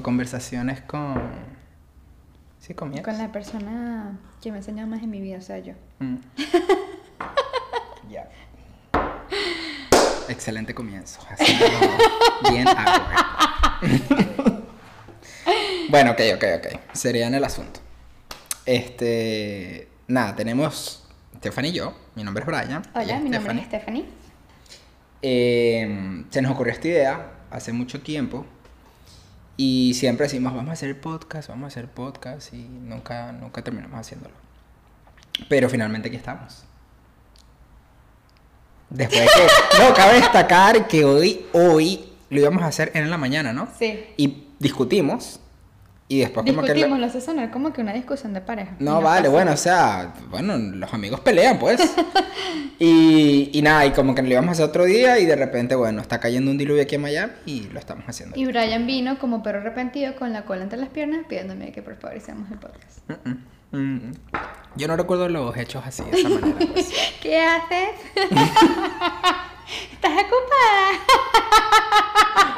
o conversaciones con. Sí, con mi. Con la persona que me ha enseñado más en mi vida, o sea, yo. Mm. Ya. Excelente comienzo. Así bien awkward. bueno, ok, ok, ok. Sería en el asunto. Este. Nada, tenemos Stephanie y yo. Mi nombre es Brian. Hola, mi nombre es Stephanie. Eh, se nos ocurrió esta idea hace mucho tiempo. Y siempre decimos, vamos a hacer podcast, vamos a hacer podcast. Y nunca, nunca terminamos haciéndolo. Pero finalmente aquí estamos. Después de que... No, cabe destacar que hoy, hoy lo íbamos a hacer en la mañana, ¿no? Sí. Y discutimos. Y después como que... Discutimos, lo hace sonar como que una discusión de pareja. No, vale, bueno, o sea, bueno, los amigos pelean, pues. y, y nada, y como que lo íbamos a hacer otro día y de repente, bueno, está cayendo un diluvio aquí en Miami y lo estamos haciendo. Y Brian vino como perro arrepentido con la cola entre las piernas pidiéndome que por favor hiciéramos el podcast. Mm, mm, mm. Yo no recuerdo los hechos así, de esa manera. pues. ¿Qué haces? ¿Estás ocupada?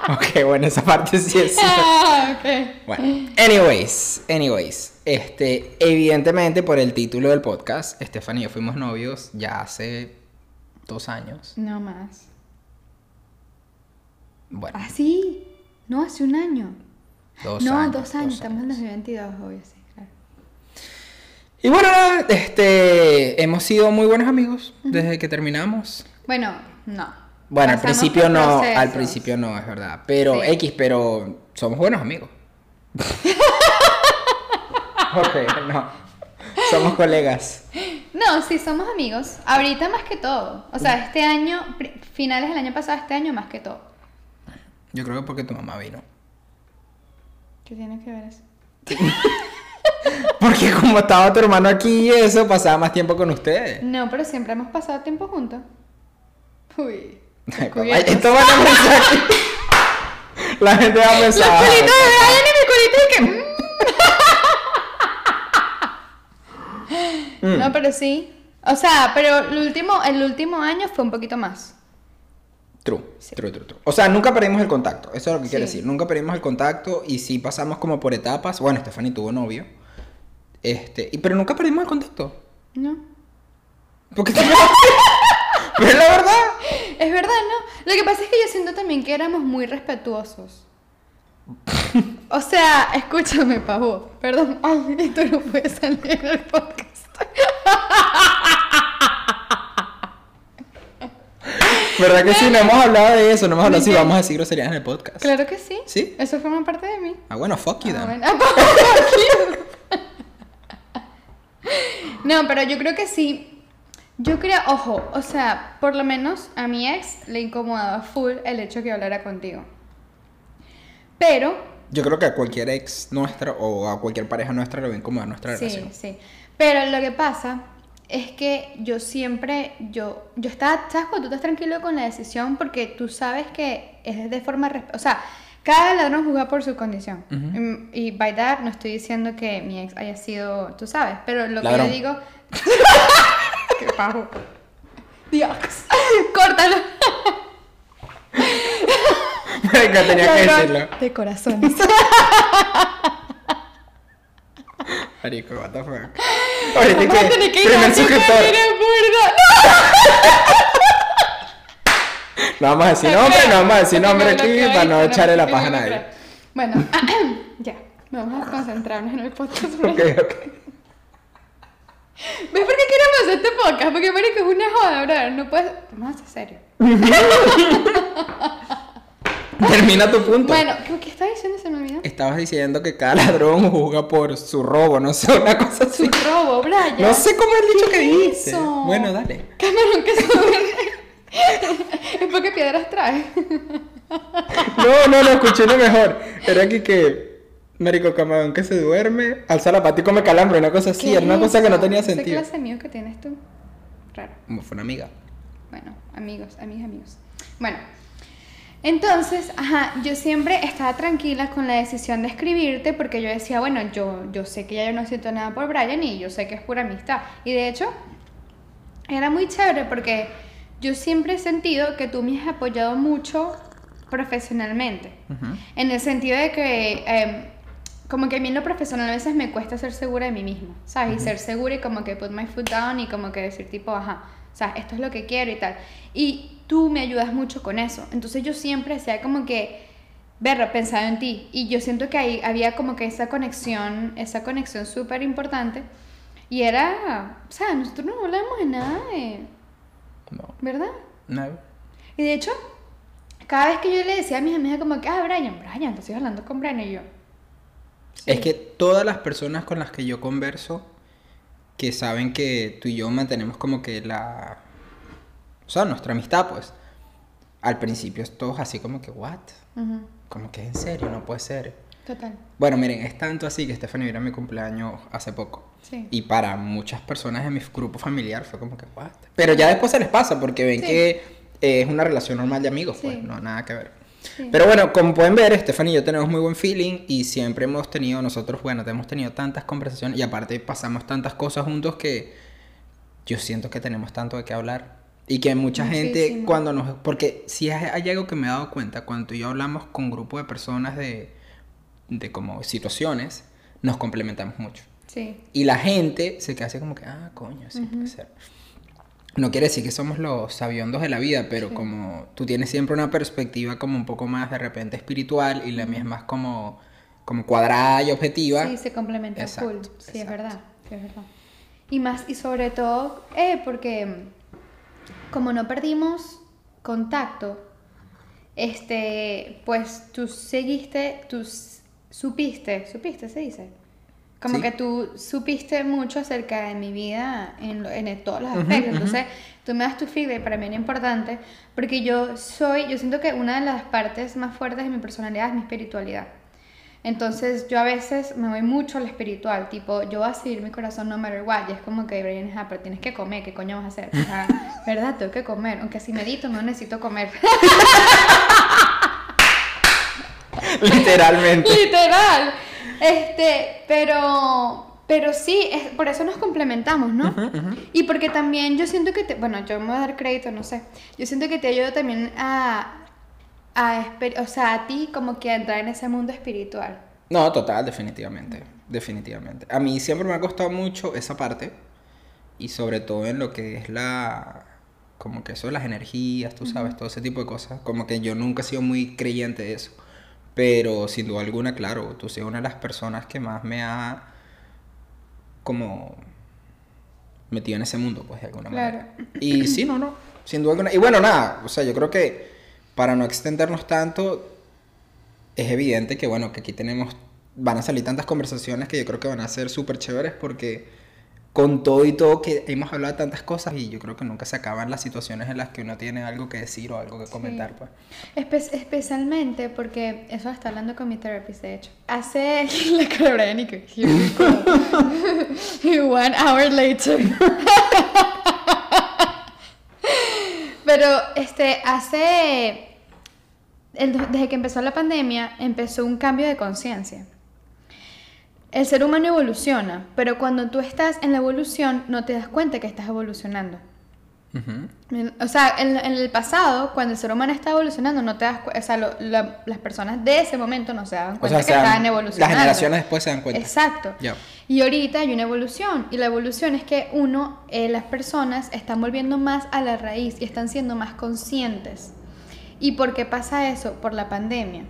ok, bueno, esa parte sí es. Ah, ok. Bueno, anyways, anyways, este, evidentemente por el título del podcast, Stephanie y yo fuimos novios ya hace dos años. No más. Bueno, ¿Ah, sí? No, hace un año. dos no, años. dos años. Estamos en 2022, obvio, sí, claro. Y bueno, este, hemos sido muy buenos amigos desde que terminamos. Bueno, no. Bueno, al principio no, al principio no, es verdad. Pero Sí. X, pero somos buenos amigos. ok, no. Somos colegas. No, sí, somos amigos. Ahorita más que todo. O sea, este año, finales del año pasado, este año más que todo. Yo creo que porque tu mamá vino. ¿Qué tiene que ver eso? Porque como estaba tu hermano aquí y eso, pasaba más tiempo con ustedes. No, pero siempre hemos pasado tiempo juntos. Uy. Ay, esto van a pensar La gente va a Los pensar. culitos de Brian y mi culito y que... mm. No, pero sí. O sea, pero el último, el último año fue un poquito más. True, true, true, true. O sea, nunca perdimos el contacto. Eso es lo que quiere Sí. decir. Nunca perdimos el contacto y sí pasamos como por etapas. Bueno, Stephanie tuvo novio. Este, y, pero nunca perdimos el contacto. ¿No? Porque Pero es la verdad. Es verdad, ¿no? Lo que pasa es que yo siento también que éramos muy respetuosos. O sea, escúchame, pavo. Perdón. Ay, esto no puede salir en el podcast. ¿Verdad que sí? No hemos hablado de eso. No hemos hablado si vamos a decir groserías en el podcast. Claro que sí. ¿Sí? Eso forma parte de mí. Ah, bueno, fuck you Ah, then. bueno. Ah, fuck you. No, pero yo creo que sí. Yo creo, ojo, o sea, por lo menos a mi ex le incomodaba full el hecho que hablara contigo. Pero Yo creo que a cualquier ex nuestra o a cualquier pareja nuestra le va a incomodar nuestra Sí, relación. sí. Pero lo que pasa es que yo siempre, yo, yo estaba, ¿sabes cuando tú estás tranquilo con la decisión? Porque tú sabes que es de forma, o sea, cada ladrón juzga por su condición. Ujú. y, y by that no estoy diciendo que mi ex haya sido, tú sabes, pero lo Ladrón. que yo digo... ¡Qué pajo! Dios, córtalo. Venga, tenía que decirlo. De corazones. Marico, what the fuck. Ahorita Vamos a tener que ir primer a suscriptor. burda. No vamos a decir nombre, no vamos a decir nombre aquí para no echarle la paja a nadie. Bueno, ya. Vamos a concentrarnos en el podcast. Ok, ok. ¿Ves por qué queremos hacer este podcast? Porque marico es una joda, brother. No puedes... Vamos a ser serio. Termina tu punto. Bueno, ¿qué, qué estaba diciendo? Se me olvidó. Estabas diciendo que cada ladrón juzga por su robo, no sé, una cosa Su así. robo, Brian. No sé cómo el dicho que ¿Qué es dice. Bueno, dale. Cameron, que se Es porque piedras trae. No, no, no, escuché lo mejor. Era aquí que. Marico camarón que se duerme, alza la pata y come calambre, una cosa así, ¿Qué era una cosa que no tenía ¿Qué sentido. clase de amigos que tienes tú? Raro. Como fue una amiga. Bueno, amigos, amigos, amigos. Bueno, entonces, ajá, yo siempre estaba tranquila con la decisión de escribirte porque yo decía, bueno, yo, yo sé que ya yo no siento nada por Brian y yo sé que es pura amistad. Y de hecho, era muy chévere porque yo siempre he sentido que tú me has apoyado mucho profesionalmente. En el sentido de que, em, como que a mí en lo profesional a veces me cuesta ser segura de mí misma, ¿sabes? Y ser segura y como que put my foot down y como que decir tipo, ajá, o sea, esto es lo que quiero y tal. Y tú me ayudas mucho con eso. Entonces yo siempre hacía como que, verlo, pensaba en ti. Y yo siento que ahí había como que esa conexión, esa conexión súper importante. Y era, o sea, nosotros no hablamos de nada de, No. ¿verdad? No. Y de hecho, cada vez que yo le decía a mis amigas como que, ah, Brian, Brian, te estoy hablando con Brian y yo. Es que todas las personas con las que yo converso, que saben que tú y yo mantenemos como que la... O sea, nuestra amistad, pues. Al principio es todos así como que, ¿what? Como que en serio, no puede ser. Total. Bueno, miren, es tanto así que Stephanie vino a mi cumpleaños hace poco. Sí. Y para muchas personas de mi grupo familiar fue como que, ¿what? Pero ya después se les pasa porque ven Sí. que eh, es una relación normal de amigos, pues, no nada que ver. Sí. Pero bueno, como pueden ver, Stephanie y yo tenemos muy buen feeling y siempre hemos tenido, nosotros, bueno, hemos tenido tantas conversaciones y aparte pasamos tantas cosas juntos que yo siento que tenemos tanto de qué hablar. Y que mucha gente Muchísimo. cuando nos... Porque si hay, algo que me he dado cuenta, cuando tú y yo hablamos con un grupo de personas de, de como situaciones, nos complementamos mucho. Sí. Y la gente se queda así como que, ah, coño, sí puede ser. No quiere decir que somos los sabiondos de la vida, pero Sí. como tú tienes siempre una perspectiva como un poco más de repente espiritual y la mía es más como, como cuadrada y objetiva. Sí, se complementa Exacto, full. Sí, es verdad. es verdad. Y más, y sobre todo, eh, porque como no perdimos contacto, este, pues tú seguiste, tú supiste, supiste, se dice. Como Sí. que tú supiste mucho acerca de mi vida en, en todos los aspectos. ujú. Entonces, tú me das tu feedback, para mí era importante, porque yo soy, yo siento que una de las partes más fuertes de mi personalidad es mi espiritualidad. Entonces yo a veces me voy mucho a lo espiritual, tipo, yo voy a seguir mi corazón no matter what, y es como que, Brian, ah, pero tienes que comer, ¿qué coño vas a hacer? O sea, ¿verdad? Tengo que comer, aunque si medito no necesito comer. Literalmente. Literal. Este, pero, pero sí, es, por eso nos complementamos, ¿no? Y porque también yo siento que te, bueno, yo me voy a dar crédito, no sé, yo siento que te ayudo también a, a, o sea, a ti como que a entrar en ese mundo espiritual. No, total, definitivamente. Definitivamente. A mí siempre me ha costado mucho esa parte. Y sobre todo en lo que es la. Como que eso de las energías, tú sabes, todo ese tipo de cosas. Como que yo nunca he sido muy creyente de eso. Pero sin duda alguna, claro, tú eres una de las personas que más me ha. Como. metido en ese mundo, pues de alguna Claro. manera. Y sí, no, no. Sin duda alguna. Y bueno, nada, o sea, yo creo que para no extendernos tanto, es evidente que, bueno, que aquí tenemos, van a salir tantas conversaciones que yo creo que van a ser súper chéveres porque con todo y todo que hemos hablado de tantas cosas y yo creo que nunca se acaban las situaciones en las que uno tiene algo que decir o algo que comentar, pues. Espe- especialmente porque eso está hablando con mi therapist, de hecho. Hace la cara de go. One hour later. Pero este hace el- desde que empezó la pandemia empezó un cambio de conciencia. El ser humano evoluciona, pero cuando tú estás en la evolución no te das cuenta que estás evolucionando. O sea, en, en el pasado, cuando el ser humano está evolucionando, no te das o sea, lo- las personas de ese momento no se daban O cuenta sea, que se estaban las evolucionando. generaciones después se dan cuenta. Exacto. Ya. Y ahorita hay una evolución. Y la evolución es que uno, eh, las personas están volviendo más a la raíz y están siendo más conscientes. ¿Y por qué pasa eso? Por la pandemia.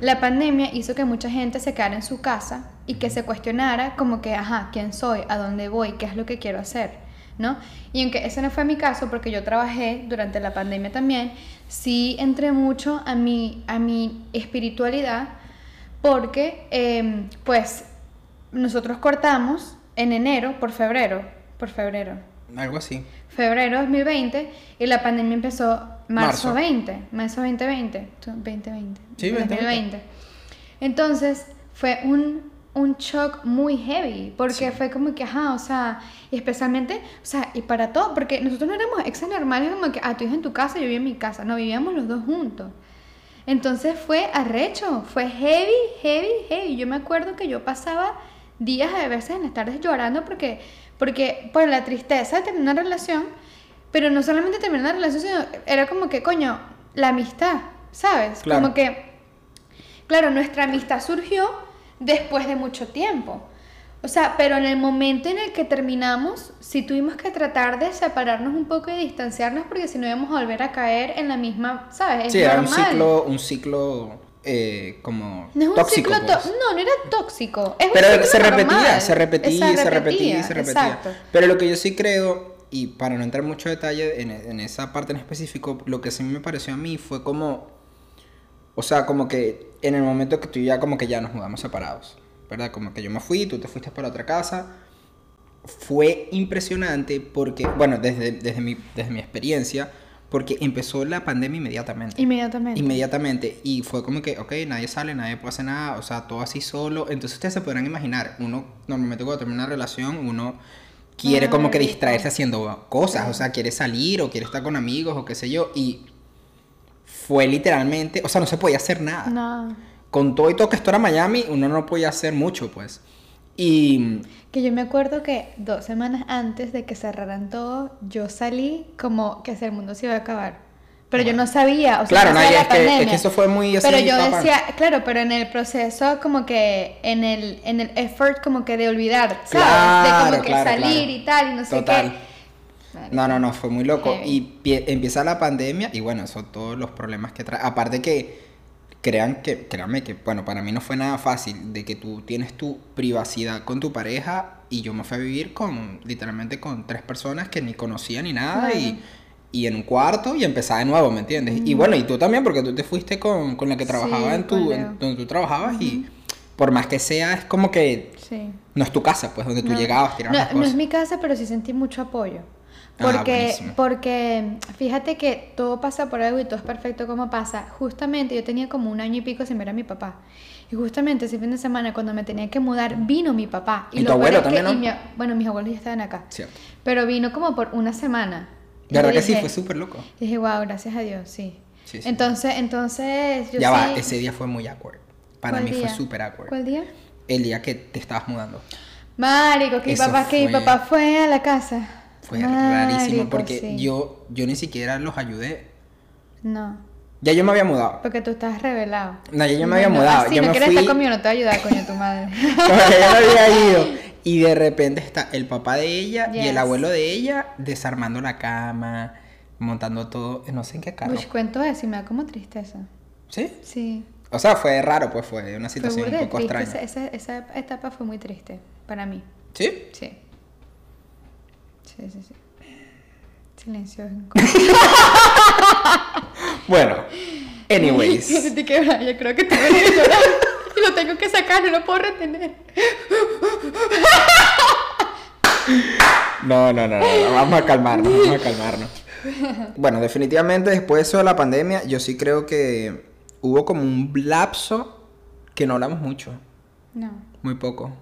La pandemia hizo que mucha gente se quedara en su casa y que se cuestionara como que, ajá, ¿quién soy? ¿A dónde voy? ¿Qué es lo que quiero hacer? ¿No? Y aunque ese no fue mi caso, porque yo trabajé durante la pandemia también, sí entré mucho a mi, a mi espiritualidad porque, em, pues, nosotros cortamos en enero por febrero, por febrero, Algo así. febrero 2020 y la pandemia empezó marzo, Marzo. 20, marzo 2020, tu- 2020, Sí, 2020. 2020. Entonces fue un, un shock muy heavy porque Sí. fue como que, ajá, o sea, y especialmente, o sea, y para todo, porque nosotros no éramos ex normales como que, ah, tú vives en tu casa, yo vivía en mi casa, no, vivíamos los dos juntos. Entonces fue arrecho, fue heavy, heavy, heavy. Yo me acuerdo que yo pasaba días, a veces en las tardes llorando porque, porque por la tristeza de terminar una relación, pero no solamente terminar una relación, sino era como que, coño, la amistad, ¿sabes? Claro. Como que, claro, nuestra amistad surgió después de mucho tiempo. O sea, pero en el momento en el que terminamos, sí tuvimos que tratar de separarnos un poco y distanciarnos porque si no íbamos a volver a caer en la misma, ¿sabes? Es Sí, era un normal. ciclo, un ciclo eh, como No es un tóxico. ciclo pues. No, no era tóxico. Es un Pero ciclo se repetía, normal. se repetía, se repetía, y se repetía. Exacto. Pero lo que yo sí creo, y para no entrar en mucho detalle en, en esa parte en específico, lo que sí me pareció a mí fue como, o sea, como que en el momento que tú y ya como que ya nos mudamos separados, ¿verdad? Como que yo me fui, tú te fuiste para otra casa. Fue impresionante porque, bueno, desde, desde, mi, desde mi experiencia, porque empezó la pandemia inmediatamente. Inmediatamente. Inmediatamente. Y fue como que, ok, nadie sale, nadie puede hacer nada, o sea, todo así solo. Entonces ustedes se podrán imaginar, uno normalmente cuando termina una relación, uno quiere Ay, como que distraerse haciendo cosas, o sea, quiere salir o quiere estar con amigos o qué sé yo. Y fue literalmente, o sea, no se podía hacer nada. No. Con todo y todo que esto era Miami, uno no podía hacer mucho, pues. Y Que yo me acuerdo que dos semanas antes de que cerraran todo, yo salí como que si el mundo se iba a acabar. Pero yo no sabía, o sea, Claro, no no, la es que- es que pandemia. eso fue muy así, Pero yo papá. decía, claro, pero en el proceso como que, en el, en el effort como que de olvidar, ¿sabes? de Claro, como que claro, salir claro. y tal, y no sé Total. qué. Marico. No, no, no, fue muy loco. Heavy. Y pie- empieza la pandemia y bueno, son todos los problemas que trae. Aparte que, crean que, créanme que, bueno, para mí no fue nada fácil de que tú tienes tu privacidad con tu pareja y yo me fui a vivir con, literalmente con tres personas que ni conocía ni nada y, y en un cuarto y empezaba de nuevo, ¿me entiendes? Y bueno, y tú también porque tú te fuiste con, con la que trabajaba Sí, en tu, en donde tú trabajabas y por más que sea, es como que Sí. no es tu casa, pues, donde tú No, llegabas, tirabas no, las no cosas. es mi casa, pero sí sentí mucho apoyo. Ah, Porque, buenísimo. porque fíjate que todo pasa por algo y todo es perfecto como pasa. Justamente yo tenía como un año y pico sin ver a mi papá. Y justamente ese fin de semana, cuando me tenía que mudar, vino mi papá. ¿Y lo tu abuelo es que- también, no? y mi- bueno, mis abuelos ya estaban acá. Cierto. Pero vino como por una semana. De verdad yo que sí, dije- fue súper loco. Dije, wow, gracias a Dios, sí. Sí, sí. Entonces, entonces, yo ya va, ese día fue muy awkward. Para ¿Cuál mí fue súper awkward. ¿Cuál día? El día que te estabas mudando. Marico, que Eso papá, que mi fue- papá fue a la casa. Fue rarísimo porque yo, yo ni siquiera los ayudé. No, Ya yo me había mudado. porque tú estás revelado. No, ya yo me había mudado. Si yo no me quieres fui. estar conmigo, no te voy a ayudar, coño, tu madre. Como que yo me había ido. Y de repente está el papá de ella y el Yes. abuelo de ella desarmando la cama, montando todo, no sé en qué carro. Uy, cuento eso y me da como tristeza. ¿Sí? Sí. O sea, fue raro, pues fue una Fue situación burda un poco triste. extraña. Esa, esa, esa etapa fue muy triste para mí. ¿Sí? Sí. Sí, sí, sí. Silencio. Bueno, anyways. Yo creo que te voy a tengo que sacar, no lo puedo retener. No, no, no, no, vamos a calmarnos, vamos a calmarnos. Bueno, definitivamente después de eso de la pandemia, yo sí creo que hubo como un lapso que no hablamos mucho, No. muy poco,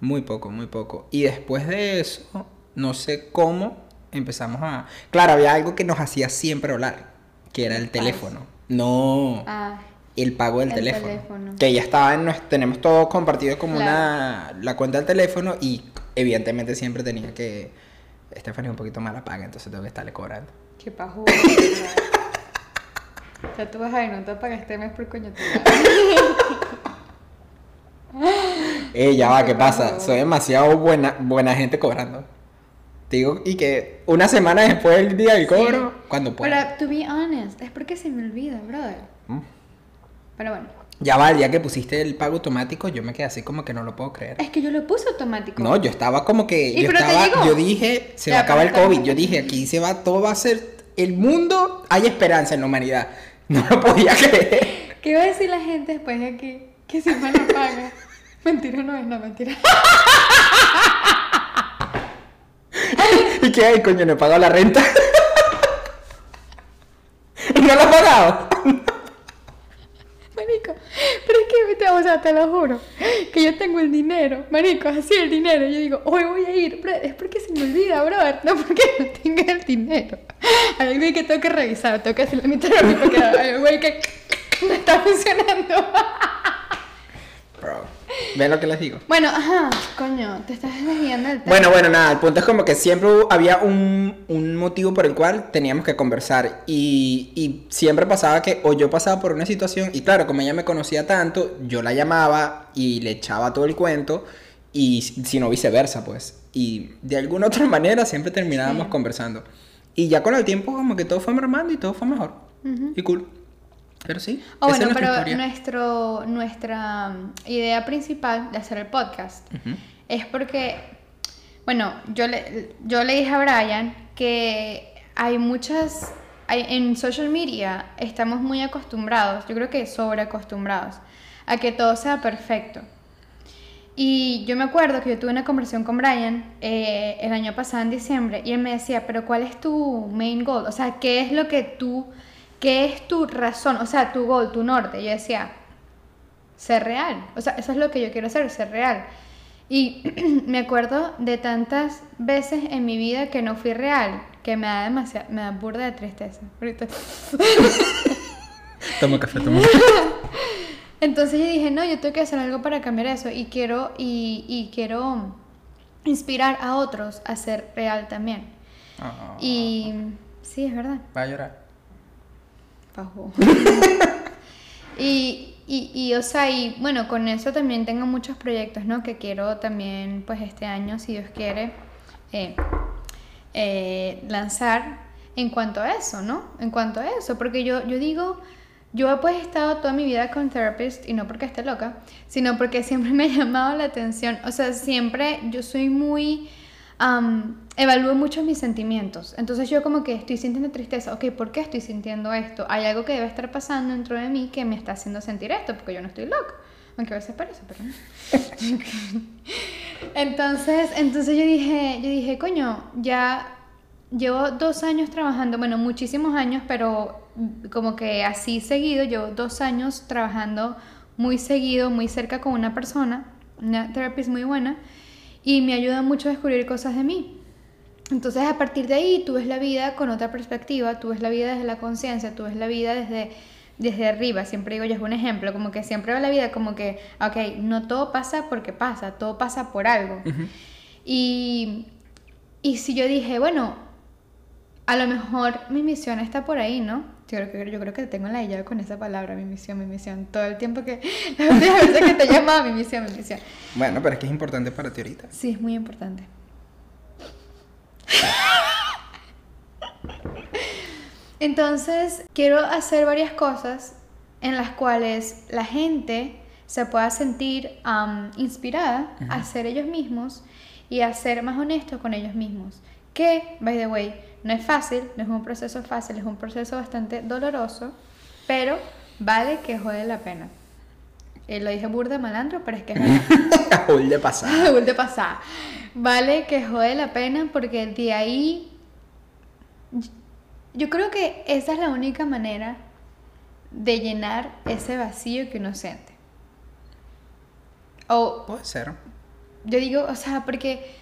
muy poco, muy poco. Y después de eso, no sé cómo empezamos a... Claro, había algo que nos hacía siempre hablar, que era el teléfono. No, Ah, el pago del el teléfono. teléfono. Que ya estaba en nuestro, tenemos todo compartido como Claro. una la cuenta del teléfono y evidentemente siempre tenía que Stephanie es un poquito mala paga, entonces tengo que estarle cobrando. qué pajo. O sea, tú vas a ver, no te pagas este mes por coño. Eh, ya va, ¿qué pasa? Soy demasiado buena buena gente cobrando. Te digo, y que una semana después del día del cobro, cuando pueda. Pero, to be honest, es porque se me olvida, brother. Mm. Pero bueno, Ya va, el día que pusiste el pago automático, yo me quedé así como que no lo puedo creer. es que yo lo puse automático. No, yo estaba como que. ¿Y Yo pero te estaba. llegó? Yo dije, se Ya, va a acabar el COVID. Yo dije, aquí se va, todo va a ser. El mundo, hay esperanza en la humanidad. No lo podía creer. ¿Qué va a decir la gente después de aquí? Que si me la paga. mentira no es, no, mentira. ¿Y qué hay, coño? No he pagado la renta. ¿Y no lo he pagado? Marico, pero es que, te- o te lo juro, que yo tengo el dinero, marico, así el dinero, yo digo, hoy voy a ir, bro, es porque se me olvida, brother, no porque no tenga el dinero. Hay ahí que tengo que revisar, tengo que hacerle mi terapia porque hay ahí que no está funcionando. ¿Ven lo que les digo? Bueno, ajá, coño, te estás desviando del tema. Bueno, bueno, nada, el punto es como que siempre había un, un motivo por el cual teníamos que conversar y, y siempre pasaba que o yo pasaba por una situación y claro, como ella me conocía tanto, yo la llamaba y le echaba todo el cuento y si no viceversa, pues. Y de alguna otra manera siempre terminábamos Sí. conversando. Y ya con el tiempo como que todo fue mermando y todo fue mejor. Ujú. Y cool. Pero sí. Oh, es bueno, pero historia. nuestro, nuestra idea principal de hacer el podcast es porque, bueno, yo le, yo le dije a Brian que hay muchas, hay- en social media estamos muy acostumbrados, yo creo que sobreacostumbrados, a que todo sea perfecto. Y yo me acuerdo que yo tuve una conversación con Brian eh, el año pasado en diciembre y él me decía, pero ¿cuál es tu main goal? O sea, ¿qué es lo que tú, qué es tu razón? O sea, tu goal, tu norte. Yo decía, ser real. O sea, eso es lo que yo quiero hacer, ser real. Y me acuerdo de tantas veces en mi vida que no fui real, que me da demasiada, me da burda de tristeza. Ahorita. Toma café, toma café. Entonces yo dije, no, yo tengo que hacer algo para cambiar eso y quiero, y, y quiero inspirar a otros a ser real también. Ah, Y sí, es verdad. Va a llorar. Bajo. y, y, y, o sea, y bueno, con eso también tengo muchos proyectos, ¿no? Que quiero también, pues este año, si Dios quiere, eh, eh, lanzar en cuanto a eso, ¿no? En cuanto a eso, porque yo, yo digo, yo pues he estado toda mi vida con therapist y no porque esté loca, sino porque siempre me ha llamado la atención, o sea, siempre yo soy muy, am, evalúo mucho mis sentimientos, entonces yo como que estoy sintiendo tristeza, ok, ¿por qué estoy sintiendo esto? Hay algo que debe estar pasando dentro de mí que me está haciendo sentir esto, porque yo no estoy loca, aunque a veces parece, pero no. Entonces, entonces yo dije, yo dije, coño, ya llevo dos años trabajando, bueno, muchísimos años, pero como que así seguido, llevo dos años trabajando muy seguido, muy cerca con una persona, una terapista muy buena, y me ayuda mucho a descubrir cosas de mí. Entonces, a partir de ahí, tú ves la vida con otra perspectiva, tú ves la vida desde la conciencia, tú ves la vida desde, desde arriba. Siempre digo, yo es un ejemplo, como que siempre veo la vida como que, ok, no todo pasa porque pasa, todo pasa por algo. Y, y si yo dije, bueno, a lo mejor mi misión está por ahí, ¿no? Yo creo que, yo creo que tengo la idea con esa palabra, mi misión, mi misión. Todo el tiempo que, las veces que te he llamado, mi misión, mi misión. Bueno, pero es que es importante para ti ahorita. Sí, es muy importante. Entonces, quiero hacer varias cosas en las cuales la gente se pueda sentir inspirada a ser ellos mismos y a ser más honestos con ellos mismos. Que, by the way, no es fácil, no es un proceso fácil, es un proceso bastante doloroso, pero vale que jode la pena. Eh, lo dije burda malandro, pero es que es de pasada. De pasada. Vale que jode la pena porque de ahí. Yo creo que esa es la única manera de llenar ese vacío que uno siente. O Puede ser. yo digo, o sea, porque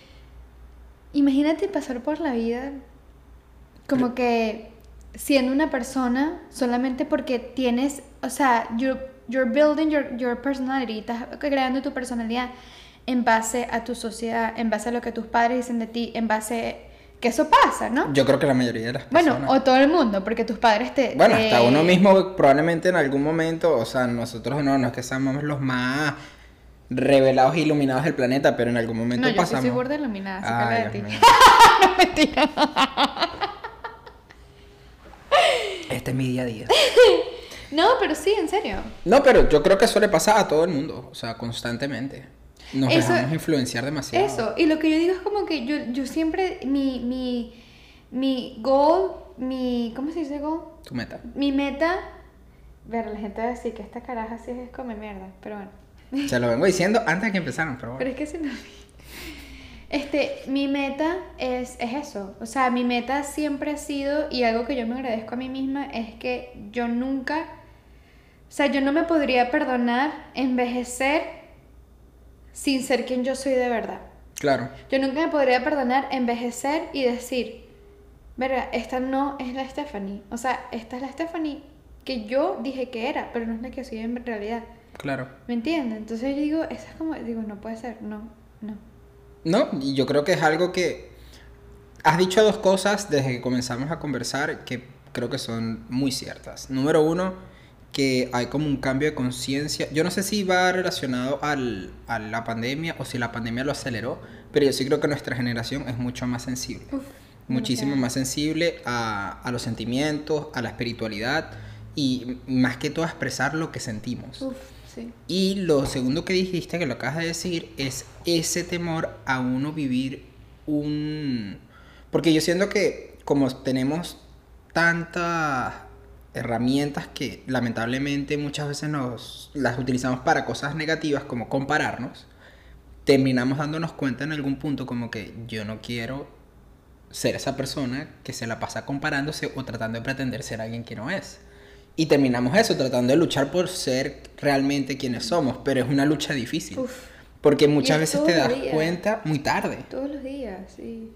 imagínate pasar por la vida como que siendo una persona solamente porque tienes, o sea, you're, you're building your, your personality, estás creando tu personalidad en base a tu sociedad, en base a lo que tus padres dicen de ti, en base que eso pasa, ¿no? Yo creo que la mayoría de las Bueno, personas. o todo el mundo, porque tus padres te... Bueno, te- hasta uno mismo probablemente en algún momento, o sea, nosotros no, no es que seamos los más revelados e iluminados del planeta, pero en algún momento No, yo pasamos. soy burda iluminada, así habla de ti. no, mentira. Este es mi día a día. No, pero sí, en serio. No, pero yo creo que eso le pasa a todo el mundo, o sea, constantemente. Nos Eso- dejamos influenciar demasiado. Eso, y lo que yo digo es como que yo, yo siempre, mi, mi, mi goal, mi, ¿cómo se dice goal? Tu meta. Mi meta, ver, la gente va a decir que esta caraja sí es come mierda, pero bueno. Se lo vengo diciendo antes de que empezaran, pero Pero bueno. es que si no... Este, mi meta es, es eso, o sea, mi meta siempre ha sido, y algo que yo me agradezco a mí misma, es que yo nunca, o sea, yo no me podría perdonar envejecer sin ser quien yo soy de verdad. Claro. Yo nunca me podría perdonar envejecer y decir, verga, esta no es la Stephanie. O sea, esta es la Stephanie que yo dije que era, pero no es la que soy en realidad. Claro. ¿Me entiendes? Entonces yo digo, eso es como, digo, no puede ser, no, no. No, y yo creo que es algo que has dicho dos cosas desde que comenzamos a conversar que creo que son muy ciertas. Número uno, que hay como un cambio de conciencia. Yo no sé si va relacionado al, a la pandemia o si la pandemia lo aceleró, pero yo sí creo que nuestra generación es mucho más sensible. Uf, muchísimo más sensible a, a los sentimientos, a la espiritualidad y más que todo a expresar lo que sentimos. Uf, Y lo segundo que dijiste, que lo acabas de decir, es ese temor a uno vivir un... Porque yo siento que como tenemos tantas herramientas que lamentablemente muchas veces nos las utilizamos para cosas negativas como compararnos, terminamos dándonos cuenta en algún punto como que yo no quiero ser esa persona que se la pasa comparándose o tratando de pretender ser alguien que no es. Y terminamos eso, tratando de luchar por ser realmente quienes somos, pero es una lucha difícil. Uf, Porque muchas es veces te das cuenta muy tarde. todos los días, sí.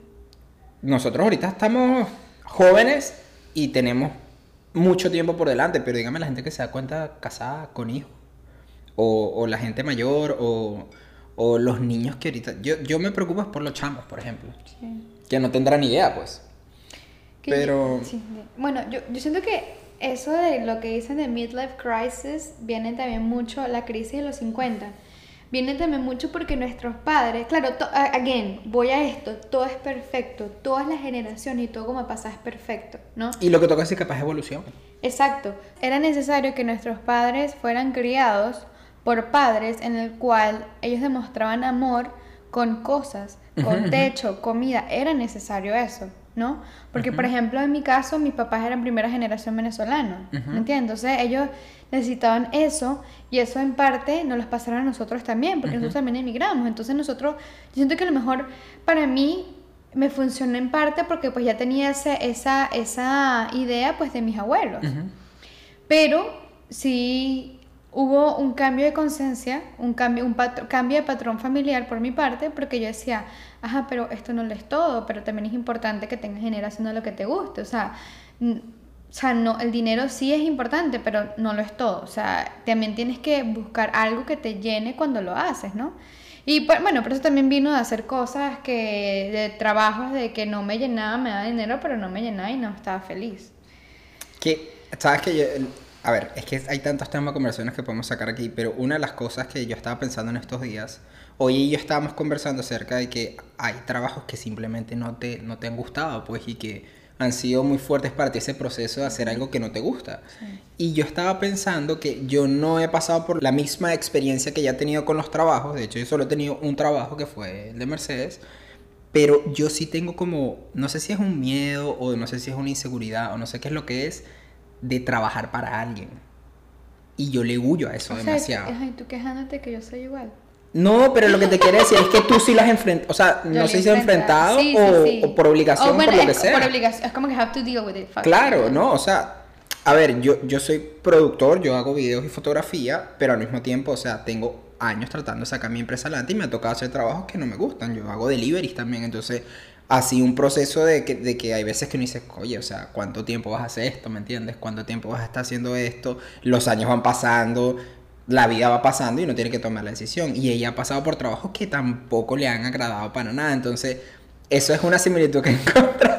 Nosotros ahorita estamos jóvenes y tenemos mucho tiempo por delante, pero dígame la gente que se da cuenta casada con hijos, o, o la gente mayor, o, o los niños que ahorita... Yo, yo me preocupo por los chamos, por ejemplo, sí. que no tendrán idea, pues. Que Pero- yo- sí, bueno, yo, yo siento que eso de lo que dicen de midlife crisis viene también mucho, la crisis de los 50. Viene también mucho porque nuestros padres, claro, to- again, voy a esto, todo es perfecto, todas las generaciones y todo como pasa es perfecto, ¿no? Y lo que toca es que capaz de evolución. Exacto. Era necesario que nuestros padres fueran criados por padres en el cual ellos demostraban amor con cosas, con techo, comida. Era necesario eso, ¿no? Porque, por ejemplo, en mi caso, mis papás eran primera generación venezolana, Ujú. ¿me entiendes? Entonces, ellos necesitaban eso y eso en parte nos los pasaron a nosotros también, porque nosotros también emigramos. Entonces, nosotros, yo siento que a lo mejor para mí me funcionó en parte porque pues ya tenía ese, esa, esa idea pues de mis abuelos. Pero sí hubo un cambio de conciencia, un cambio, un cambio de patrón familiar por mi parte, porque yo decía, ajá, pero esto no lo es todo, pero también es importante que tengas generación de lo que te guste. O sea, o sea, no, el dinero sí es importante, pero no lo es todo. O sea, también tienes que buscar algo que te llene cuando lo haces, ¿no? Y pues, bueno, por eso también vino de hacer cosas que, de trabajos de que no me llenaba, me daba dinero, pero no me llenaba y no estaba feliz. Que, sabes que yo, a ver, es que hay tantos temas de conversaciones que podemos sacar aquí, pero una de las cosas que yo estaba pensando en estos días, hoy y yo estábamos conversando acerca de que hay trabajos que simplemente no te, no te han gustado, pues, y que han sido muy fuertes para ti ese proceso de hacer algo que no te gusta. Y yo estaba pensando que yo no he pasado por la misma experiencia que ya he tenido con los trabajos, de hecho yo solo he tenido un trabajo que fue el de Mercedes, pero yo sí tengo como, no sé si es un miedo o no sé si es una inseguridad o no sé qué es lo que es de trabajar para alguien. Y yo le huyo a eso O sea, demasiado. Ay, tú quejándote que yo soy igual. No, pero lo que te quiero decir es que tú sí las enfrentas, o sea, Yo no sé si enfrentado. Sí, sí, o, sí. o por obligación, bueno, por lo que es sea. Por obligación, es como que have to deal with it. Claro, ¿no? O sea, a ver, yo, yo soy productor, yo hago videos y fotografía, pero al mismo tiempo, o sea, tengo años tratando de sacar mi empresa adelante y me ha tocado hacer trabajos que no me gustan. Yo hago deliveries también, entonces, así un proceso de que, de que hay veces que uno dice, oye, o sea, ¿cuánto tiempo vas a hacer esto? ¿Me entiendes? ¿Cuánto tiempo vas a estar haciendo esto? Los años van pasando, la vida va pasando y uno tiene que tomar la decisión. Y ella ha pasado por trabajos que tampoco le han agradado para nada, entonces, eso es una similitud que he encontrado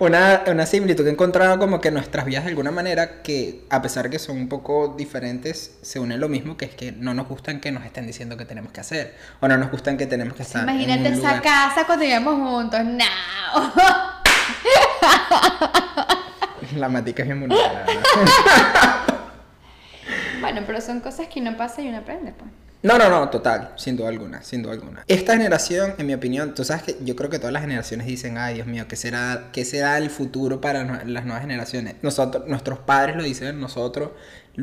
una, una similitud que he encontrado como que nuestras vidas de alguna manera que a pesar de que son un poco diferentes se unen lo mismo que es que no nos gustan que nos estén diciendo que tenemos que hacer o no nos gustan que tenemos que estar en Imagínate un esa lugar. casa cuando íbamos juntos. No. la matica es bien bonita bueno, pero son cosas que uno pasa y uno aprende, pues. No no no total sin duda alguna sin duda alguna esta generación en mi opinión tú sabes que yo creo que todas las generaciones dicen ay Dios mío qué será qué será el futuro para no- las nuevas generaciones nosotros nuestros padres lo dicen nosotros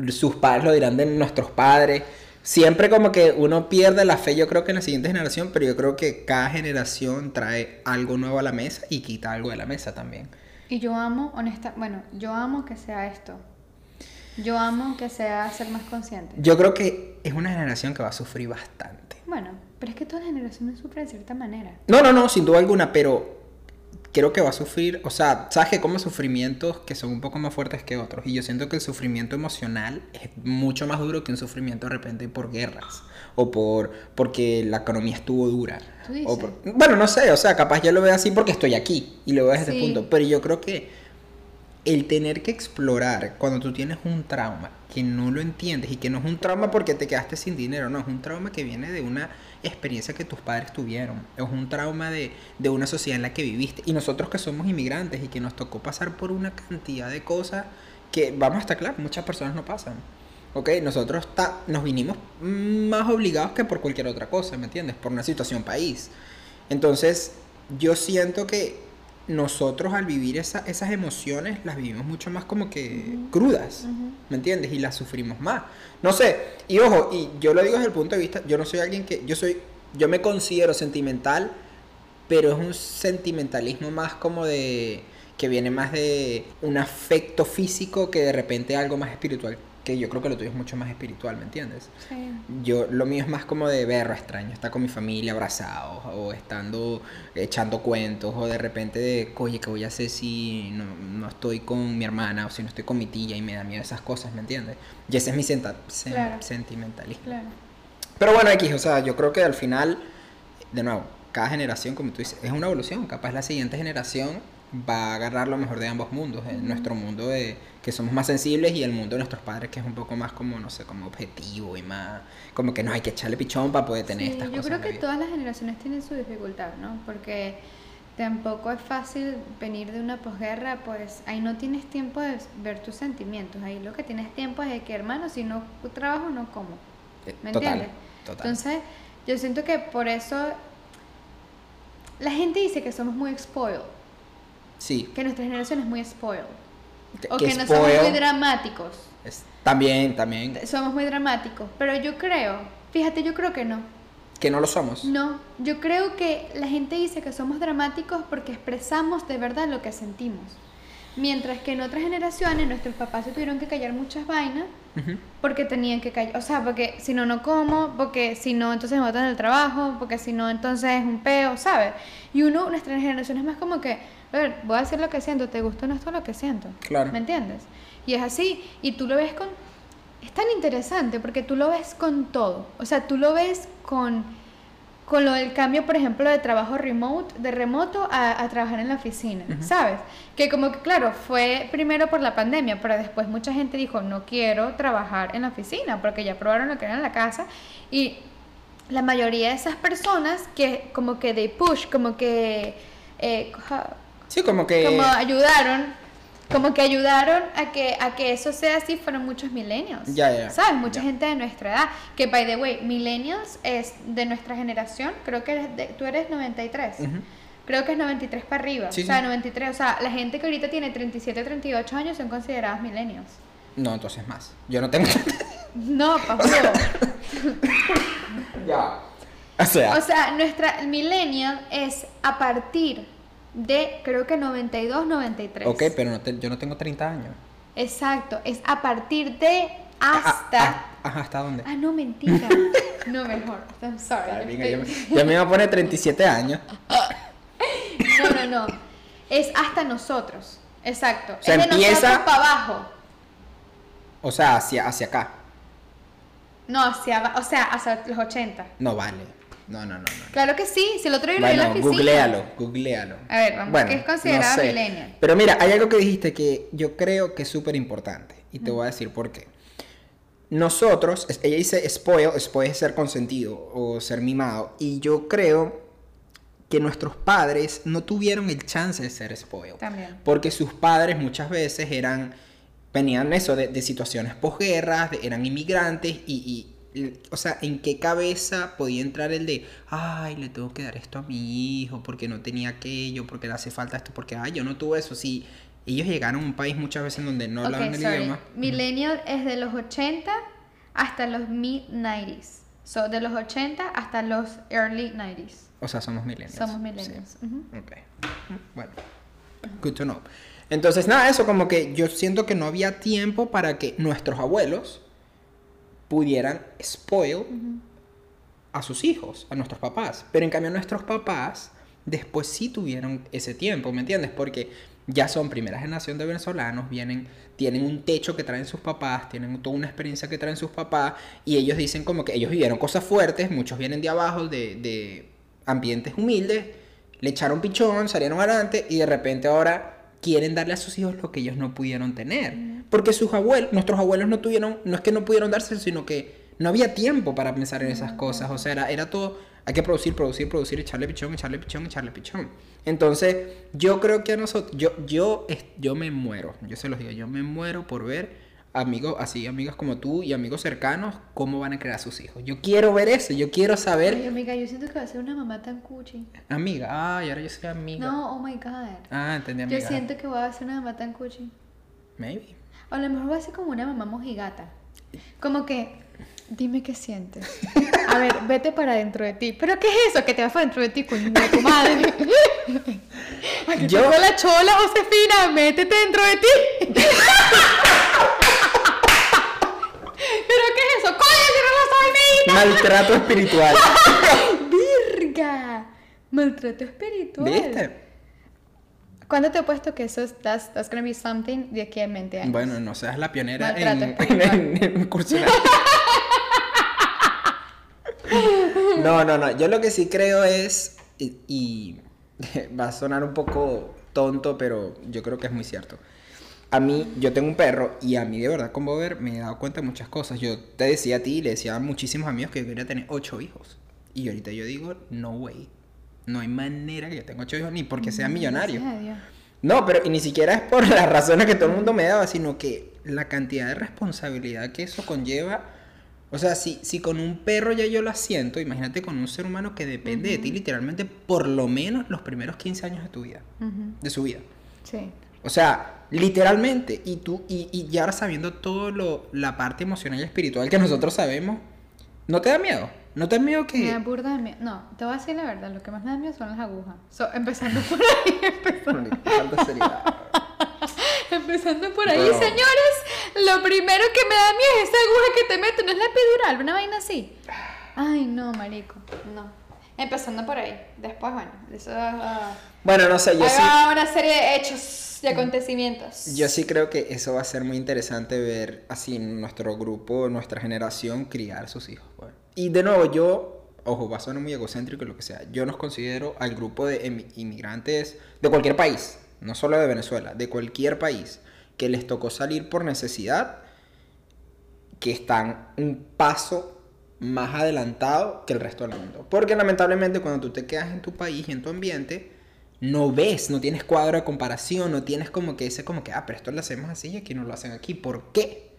sus padres lo dirán de nuestros padres siempre como que uno pierde la fe yo creo que en la siguiente generación pero yo creo que cada generación trae algo nuevo a la mesa y quita algo de la mesa también Y yo amo, honesta, bueno, yo amo que sea esto. Yo amo que sea ser más consciente. yo creo que es una generación que va a sufrir bastante Bueno, pero es que todas las generaciones sufren de cierta manera. No, no, no, sin duda alguna, pero creo que va a sufrir, o sea, sabes que como sufrimientos que son un poco más fuertes que otros. Y yo siento que el sufrimiento emocional es mucho más duro que un sufrimiento de repente por guerras o por porque la economía estuvo dura. ¿Tú dices? O por- bueno, no sé, o sea, capaz yo lo veo así porque estoy aquí y lo veo desde Sí. ese punto. Pero yo creo que el tener que explorar cuando tú tienes un trauma que no lo entiendes y que no es un trauma porque te quedaste sin dinero, no, es un trauma que viene de una experiencia que tus padres tuvieron, es un trauma de, de una sociedad en la que viviste. Y nosotros que somos inmigrantes y que nos tocó pasar por una cantidad de cosas que, vamos a estar claros, muchas personas no pasan. Ok, nosotros ta- nos vinimos más obligados que por cualquier otra cosa, ¿me entiendes? Por una situación país. Entonces, yo siento que nosotros al vivir esa- esas emociones las vivimos mucho más como que crudas. ¿me entiendes? Y las sufrimos más. No sé, y ojo, y yo lo digo desde el punto de vista, yo no soy alguien que, yo soy, yo me considero sentimental, pero es un sentimentalismo más como de, que viene más de un afecto físico que de repente algo más espiritual, que yo creo que lo tuyo es mucho más espiritual, ¿me entiendes? Sí. Yo, lo mío es más como de berro extraño, estar con mi familia abrazados, o estando echando cuentos, o de repente de, oye, ¿qué voy a hacer si no, no estoy con mi hermana, o si no estoy con mi tía y me da miedo esas cosas, ¿me entiendes? Y ese es mi senta- sen- Claro. sentimentalismo. Claro. Pero bueno, X, o sea, yo creo que al final, de nuevo, cada generación, como tú dices, es una evolución. Capaz la siguiente generación va a agarrar lo mejor de ambos mundos. en Ujú. Nuestro mundo de que somos más sensibles y el mundo de nuestros padres que es un poco más como, no sé, como objetivo y más... Como que no hay que echarle pichón para poder tener Sí, estas yo cosas. creo en la que todas las generaciones tienen su dificultad, ¿no? Porque tampoco es fácil venir de una posguerra, pues ahí no tienes tiempo de ver tus sentimientos, ahí lo que tienes tiempo es de que, hermano, si no trabajo, no como. Eh, ¿Me total, entiendes? total. Entonces, yo siento que por eso la gente dice que somos muy spoiled, sí. que nuestra generación es muy spoiled, Que- o que que no somos muy dramáticos. es- también, también. Somos muy dramáticos, pero yo creo, fíjate, yo creo que no. Que no lo somos. No, yo creo que la gente dice que somos dramáticos porque expresamos de verdad lo que sentimos. Mientras que en otras generaciones nuestros papás se tuvieron que callar muchas vainas porque tenían que callar, o sea, porque si no, no como, porque si no, entonces me botan del trabajo, porque si no, entonces es un peo, ¿sabes? Y uno, nuestra generación es más como que, a ver, voy a decir lo que siento, ¿te gusta o no esto lo que siento? Claro. ¿Me entiendes? Y es así, y tú lo ves con... Es tan interesante porque tú lo ves con todo, o sea, tú lo ves con, con lo del cambio, por ejemplo, de trabajo remote, de remoto a, a trabajar en la oficina, Ujú. ¿sabes? Que como que, claro, fue primero por la pandemia, pero después mucha gente dijo, no quiero trabajar en la oficina, porque ya probaron lo que era en la casa, y la mayoría de esas personas que como que they push, como que... eh, Sí, como que... como ayudaron como que ayudaron a que a que eso sea así fueron muchos millennials Ya, ya, sabes mucha ya. gente de nuestra edad que by the way millennials es de nuestra generación creo que eres de- tú eres 93 Ujú. creo que es 93 para arriba Sí, o sea sí. 93 o sea la gente que ahorita tiene 37 38 años son consideradas millennials No, entonces más. Yo no tengo... no pa' huevo. ya. O sea... o sea nuestra millennial es a partir de creo que 92 93 ok, pero no te- yo no tengo 30 años. Exacto, es a partir de hasta. Ah, ah, Ajá, ¿hasta dónde? Ah, no, mentira. No, mejor. I'm sorry. Ay, yo venga, estoy- me, ya me iba a poner 37 años. No, no, no. Es hasta nosotros. Exacto. sea, es de empieza- nosotros para abajo. O sea, hacia, hacia acá. No, hacia abajo. O sea, hacia los 80. No vale. No, no, no. no. Claro que sí. Si el otro día lo en la Bueno, oficina. googlealo, googlealo. A ver, vamos, ¿qué es considerado millennial? Pero mira, hay algo que dijiste que yo creo que es súper importante. Y te voy a decir por qué. Nosotros, ella dice spoil, spoil es ser consentido o ser mimado. Y yo creo que nuestros padres no tuvieron el chance de ser spoil. También. Porque sus padres muchas veces eran, venían eso de, de situaciones posguerras, eran inmigrantes y, y, o sea, ¿en qué cabeza podía entrar el de, ay, le tengo que dar esto a mi hijo porque no tenía aquello, porque le hace falta esto, porque, ay, yo no tuve eso? Si ellos llegaron a un país muchas veces donde no hablaban el sorry. idioma. Millennial es de los 80 hasta los mid-90s. So, de los 80 hasta los early 90s. O sea, somos millennials. Somos Sí. millennials. ujú. Ok. Bueno. Good to know. Entonces, nada, eso como que yo siento que no había tiempo para que nuestros abuelos pudieran spoil a sus hijos, a nuestros papás. Pero en cambio nuestros papás después sí tuvieron ese tiempo, ¿me entiendes? Porque ya son primera generación de venezolanos, vienen, tienen un techo que traen sus papás, tienen toda una experiencia que traen sus papás, y ellos dicen como que ellos vivieron cosas fuertes, muchos vienen de abajo, de, de ambientes humildes, le echaron pichón, salieron adelante, y de repente ahora quieren darle a sus hijos lo que ellos no pudieron tener. Porque sus abuelos, nuestros abuelos no tuvieron, no es que no pudieron darse, sino que no había tiempo para pensar en esas cosas. O sea, era, era todo, hay que producir, producir, producir, echarle pichón, echarle pichón, echarle pichón. Entonces, yo creo que a nosotros, yo, yo, yo me muero, yo se los digo, yo me muero por ver amigos, así, amigas como tú y amigos cercanos, cómo van a crear a sus hijos. Yo quiero ver eso, yo quiero saber, Ay, amiga, yo siento que va a ser una mamá tan cuchi. amiga, ay, ahora yo soy amiga. No, oh my god. Ah, entendí, amiga. Yo siento que voy a ser una mamá tan cuchi. Maybe. O a lo mejor va a ser como una mamá mojigata. Como que, dime qué sientes. A ver, vete para dentro de ti. ¿Pero qué es eso? Que te vas para dentro de ti, coño de tu madre. Aquí Yo- la chola, Josefina, métete dentro de ti. ¿Pero qué es eso? ¡Coño, cierra la Maltrato espiritual. ¡Virga! Maltrato espiritual. ¿Viste? ¿Cuándo te he puesto que eso es that's, that's gonna be something de aquí a 20 años? Bueno, no seas la pionera en, Maltrato en, en- en. No, no, no. Yo lo que sí creo es, y, y va a sonar un poco tonto, pero yo creo que es muy cierto. A mí, yo tengo un perro y a mí de verdad con Bober me he dado cuenta de muchas cosas. Yo te decía a ti, le decía a muchísimos amigos que yo quería tener ocho hijos. Y ahorita yo digo, no way. No hay manera que yo tenga ocho hijos, ni porque sea millonario. No, pero y ni siquiera es por las razones que todo el mundo me daba, sino que la cantidad de responsabilidad que eso conlleva. O sea, si, si con un perro ya yo la siento, imagínate con un ser humano que depende de ti literalmente por lo menos los primeros 15 años de tu vida, de su vida. Sí. O sea, literalmente, y tú, y, y ya ahora sabiendo todo lo, la parte emocional y espiritual que nosotros sabemos, ¿no te da miedo? ¿No te da miedo que... Me da burda de miedo. No, te voy a decir la verdad, lo que más me da miedo son las agujas. So, empezando por ahí, empezando, seriedad. empezando por ahí, señores. Lo primero que me da miedo es esa aguja que te mete, no es la epidural, una vaina así. Ay, no, marico, no. Empezando por ahí. Después, bueno, eso... ah, Bueno, no sé, yo ahí sí... va una serie de hechos y acontecimientos. Yo sí creo que eso va a ser muy interesante ver así nuestro grupo, nuestra generación criar sus hijos. pues. Y de nuevo, yo, ojo, va a sonar muy egocéntrico y lo que sea, yo nos considero al grupo de inmigrantes de cualquier país, no solo de Venezuela, de cualquier país, que les tocó salir por necesidad, que están un paso más adelantado que el resto del mundo. Porque lamentablemente cuando tú te quedas en tu país y en tu ambiente, no ves, no tienes cuadro de comparación, no tienes como que ese como que, ah, pero esto lo hacemos así y aquí no lo hacen aquí, ¿por qué?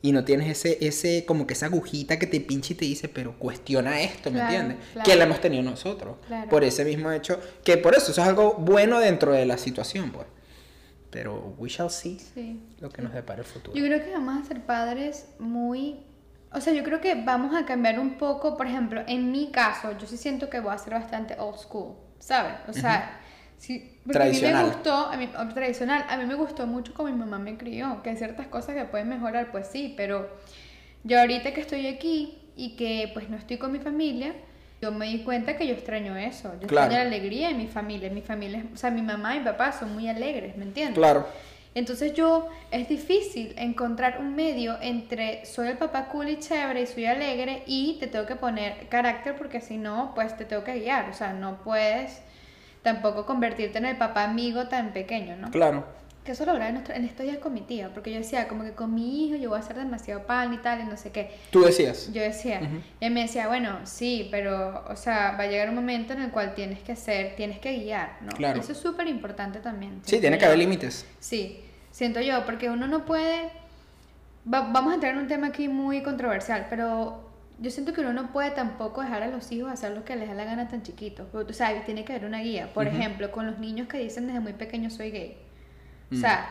Y no tienes ese, ese, como que esa agujita que te pincha y te dice, pero cuestiona esto, ¿me Claro, entiendes? claro. Que la hemos tenido nosotros. Claro. Por ese mismo hecho, que por eso, eso es algo bueno dentro de la situación, pues. Pero we shall see Sí. lo que nos depara el futuro. Yo creo que vamos a ser padres muy... O sea, yo creo que vamos a cambiar un poco, por ejemplo, en mi caso, yo sí siento que voy a ser bastante old school, ¿sabes? O sea, sí, porque a mí me Tradicional. gustó, a mí, o tradicional, a mí me gustó mucho como mi mamá me crió, que hay ciertas cosas que pueden mejorar, pues sí, pero yo ahorita que estoy aquí y que pues no estoy con mi familia, yo me di cuenta que yo extraño eso, yo Claro. extraño la alegría de mi familia, mi familia, o sea, mi mamá y mi papá son muy alegres, ¿me entiendes? Claro. Entonces yo, es difícil encontrar un medio entre soy el papá cool y chévere y soy alegre y te tengo que poner carácter porque si no, pues te tengo que guiar. O sea, no puedes tampoco convertirte en el papá amigo tan pequeño, ¿no? Claro. Que eso lo hablaba en, nuestro- en estos días con mi tía, porque yo decía, como que con mi hijo yo voy a hacer demasiado pan y tal y no sé qué. Tú decías. Yo decía, y él me decía, bueno, sí, pero, o sea, va a llegar un momento en el cual tienes que ser, tienes que guiar, ¿no? Claro. Eso es súper importante también. Sí, tiene que haber límites. Sí, siento yo, porque uno no puede... va- vamos a entrar en un tema aquí muy controversial, pero yo siento que uno no puede tampoco dejar a los hijos hacer lo que les da la gana tan chiquitos. O sea, tiene que haber una guía. Por ejemplo, con los niños que dicen desde muy pequeños soy gay. O Mm. sea,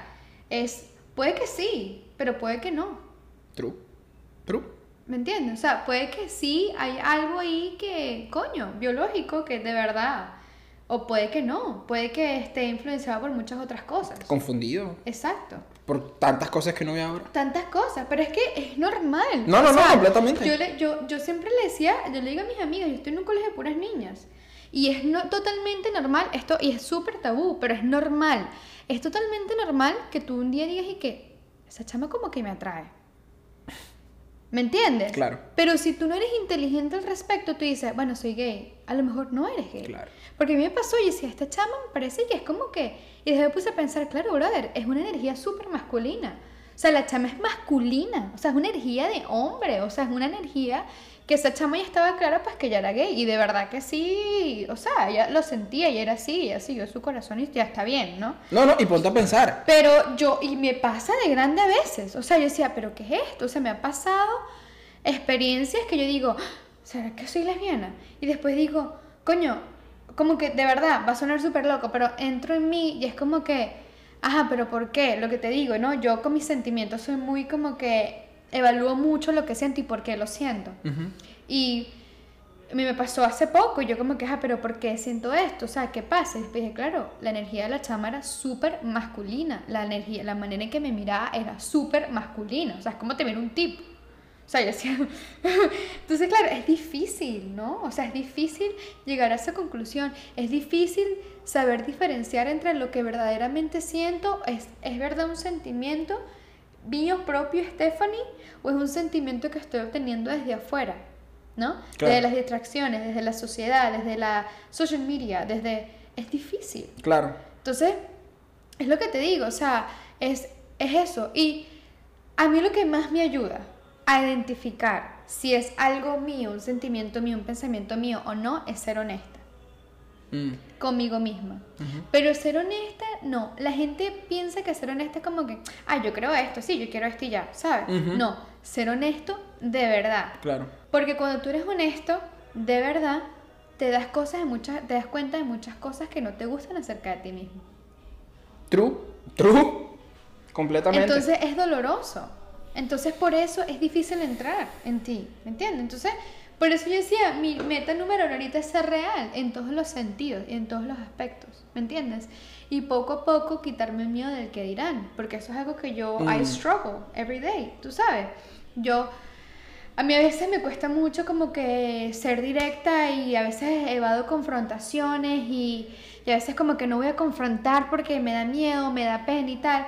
es... Puede que sí, pero puede que no. True. True. ¿Me entiendes? O sea, puede que sí hay algo ahí que, coño, biológico, que de verdad. O puede que no. Puede que esté influenciado por muchas otras cosas. Confundido. Exacto. Por tantas cosas que no veo ahora. Tantas cosas, pero es que es normal. No, no, no, completamente. Yo, le- yo, yo siempre le decía, yo le digo a mis amigas, yo estoy en un colegio de puras niñas. Y es no, totalmente normal, esto, y es súper tabú, pero es normal. Es totalmente normal que tú un día digas y que esa chama como que me atrae. ¿Me entiendes? Claro. Pero si tú no eres inteligente al respecto, tú dices, bueno, soy gay. A lo mejor no eres gay. Claro. Porque a mí me pasó y decía, esta chama me parece que es como que... Y después me puse a pensar, claro, brother, es una energía súper masculina. O sea, la chama es masculina. O sea, es una energía de hombre. O sea, es una energía que esa chama ya estaba clara pues que ya era gay. Y de verdad que sí. O sea, ella lo sentía y era así. Ella siguió su corazón y ya está bien, ¿no? No, no, y ponte a pensar. Pero yo, y me pasa de grande a veces. O sea, yo decía, ¿pero qué es esto? O sea, me ha pasado experiencias que yo digo, "Ah, ¿será que soy lesbiana? Y después digo, coño, como que de verdad va a sonar súper loco, pero entro en mí y es como que, ajá, pero ¿por qué? Lo que te digo, ¿no? Yo con mis sentimientos soy muy como que evalúo mucho lo que siento y por qué lo siento. Y a mí me pasó hace poco y yo como que, ah, pero ¿por qué siento esto? O sea, ¿qué pasa? Y después dije, claro, la energía de la chama era súper masculina. La energía, la manera en que me miraba era súper masculina. O sea, es como te mira un tipo. O sea, yo decía... Entonces, claro, es difícil, ¿no? O sea, es difícil llegar a esa conclusión. Es difícil saber diferenciar entre lo que verdaderamente siento. ¿Es, es verdad un sentimiento mío propio, Stephanie? ¿O es un sentimiento que estoy obteniendo desde afuera? ¿No? Claro. Desde las distracciones, desde la sociedad, desde la social media, desde... Es difícil. Claro. Entonces, es lo que te digo, o sea, es, es eso. Y a mí lo que más me ayuda a identificar si es algo mío, un sentimiento mío, un pensamiento mío o no, es ser honesta Mm. conmigo misma. Ujú. Pero ser honesta, no. La gente piensa que ser honesta es como que, ah, yo creo esto, sí, yo quiero esto y ya, ¿sabes? Ujú. No, ser honesto de verdad. Claro. Porque cuando tú eres honesto, de verdad, te das cosas de muchas, te das cuenta de muchas cosas que no te gustan acerca de ti mismo. True. True. Completamente. Entonces es doloroso. Entonces por eso es difícil entrar en ti, ¿me entiendes? Entonces, por eso yo decía, mi meta número uno ahorita es ser real en todos los sentidos y en todos los aspectos, ¿me entiendes? Y poco a poco quitarme el miedo del que dirán, porque eso es algo que yo, I Mm. struggle every day, tú sabes. Yo, a mí a veces me cuesta mucho como que ser directa y a veces evado confrontaciones y, y a veces como que no voy a confrontar porque me da miedo, me da pena y tal.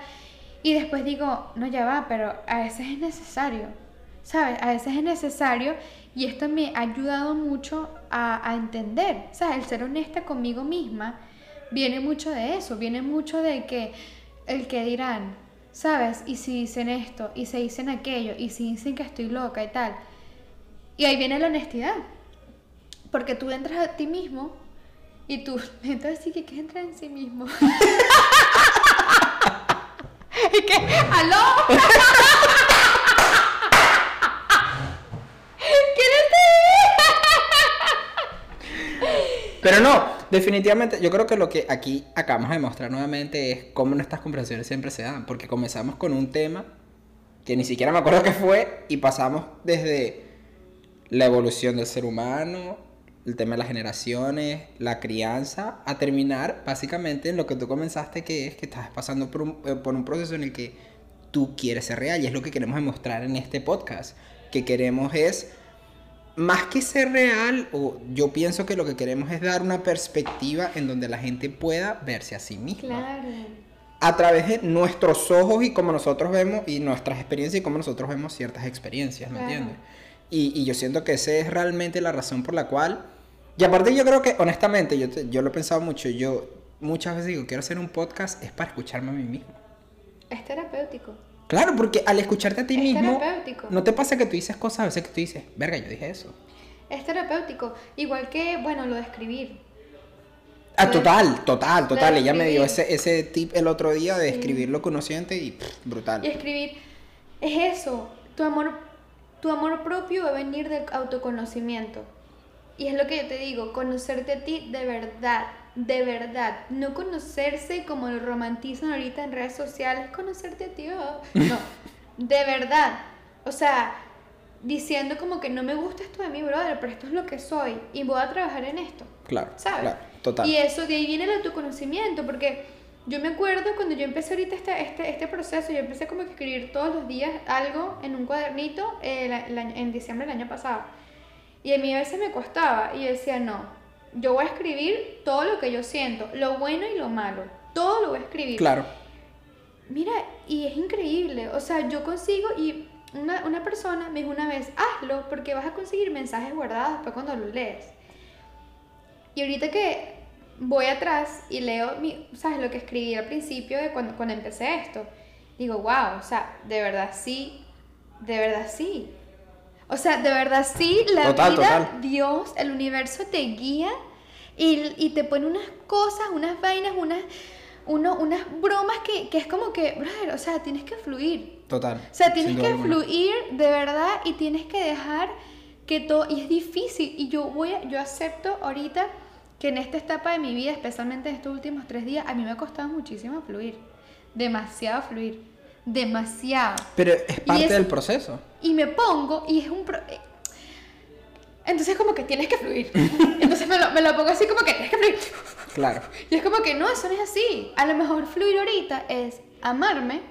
Y después digo, no, ya va, pero a veces es necesario, ¿sabes? A veces es necesario y esto me ha ayudado mucho a, entender, ¿sabes? El ser honesta conmigo misma viene mucho de eso, viene mucho de que el que dirán, ¿sabes? Y si dicen esto, y se dicen aquello, y si dicen que estoy loca y tal. Y ahí viene la honestidad, porque tú entras a ti mismo y tú, entonces sí que quieres entrar en sí mismo. y que, ¡aló! Pero no, definitivamente, yo creo que lo que aquí acabamos de demostrar nuevamente es cómo nuestras conversaciones siempre se dan. Porque comenzamos con un tema que ni siquiera me acuerdo qué fue y pasamos desde la evolución del ser humano, el tema de las generaciones, la crianza, a terminar básicamente en lo que tú comenzaste, que es que estás pasando por un, eh, por un proceso en el que tú quieres ser real. Y es lo que queremos demostrar en este podcast. Que queremos es más que ser real, o yo pienso que lo que queremos es dar una perspectiva en donde la gente pueda verse a sí misma. Claro. A través de nuestros ojos y como nosotros vemos, y nuestras experiencias y como nosotros vemos ciertas experiencias, ¿me Claro. entiendes? Y, y yo siento que esa es realmente la razón por la cual... Y aparte yo creo que, honestamente, yo, yo lo he pensado mucho, yo muchas veces digo, quiero hacer un podcast, es para escucharme a mí mismo. Es terapéutico. Claro, porque al escucharte a ti Es mismo, terapéutico. no te pasa que tú dices cosas a veces que tú dices, verga, yo dije eso. Es terapéutico. Igual que, bueno, lo de escribir. Ah, Lo de- total, total, total. Ella me dio ese, ese tip el otro día de Sí. escribir lo que uno siente y pff, brutal. Y escribir es eso. Tu amor, tu amor propio va a venir del autoconocimiento. Y es lo que yo te digo, conocerte a ti de verdad, de verdad. No conocerse como lo romantizan ahorita en redes sociales, conocerte a ti. oh. No, de verdad. O sea, diciendo como que no me gusta esto de mi brother, pero esto es lo que soy y voy a trabajar en esto. Claro, ¿sabes? claro, total. Y eso, de ahí viene el autoconocimiento, porque yo me acuerdo cuando yo empecé ahorita este, este, este proceso, yo empecé como que a escribir todos los días algo en un cuadernito eh, el a- el año- en diciembre del año pasado. Y a mí a veces me costaba y yo decía, no, yo voy a escribir todo lo que yo siento, lo bueno y lo malo, todo lo voy a escribir. Claro. Mira, y es increíble, o sea, yo consigo y una, una persona me dijo una vez, hazlo porque vas a conseguir mensajes guardados después cuando lo lees. Y ahorita que voy atrás y leo, mi, ¿sabes? Lo que escribí al principio de cuando, cuando empecé esto, digo, wow, o sea, de verdad sí, de verdad sí. O sea, de verdad sí, la Total, vida, total. Dios, el universo te guía y, y te pone unas cosas, unas vainas, unas, uno, unas bromas que, que es como que, brother, o sea, tienes que fluir. Total. O sea, tienes que alguna. fluir de verdad y tienes que dejar que todo, y es difícil, y yo voy a, yo acepto ahorita que en esta etapa de mi vida, especialmente en estos últimos tres días, a mí me ha costado muchísimo fluir, demasiado fluir, demasiado. Pero es parte es- del proceso. Y me pongo, y es un... pro- eh, Entonces como que tienes que fluir. Entonces me lo, me lo pongo así como que tienes que fluir. Claro. Y es como que no, eso no es así. A lo mejor fluir ahorita es amarme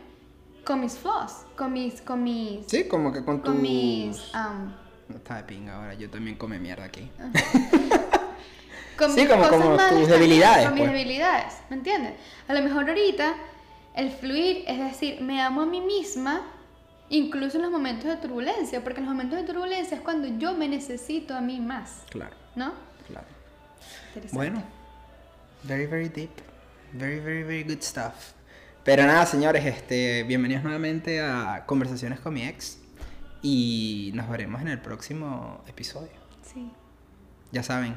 con mis flaws, con mis, con mis, Sí, como que con tus... con mis, am, No está de pinga ahora, yo también come mierda aquí. con Sí, mis como- cosas como malas tus también, debilidades, con mis pues. debilidades, ¿me entiendes? A lo mejor ahorita el fluir es decir, me amo a mí misma, incluso en los momentos de turbulencia, porque en los momentos de turbulencia es cuando yo me necesito a mí más, Claro, ¿no? claro. Bueno, very, very deep. Very, very, very good stuff. Pero nada, señores, este, bienvenidos nuevamente a Conversaciones con mi ex. Y nos veremos en el próximo episodio. Sí. Ya saben,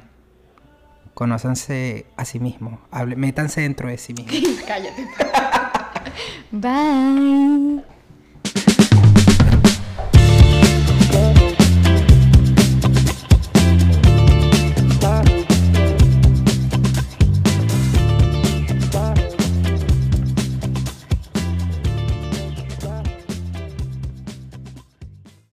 conózanse a sí mismos. Métanse dentro de sí mismos. Cállate. Bye.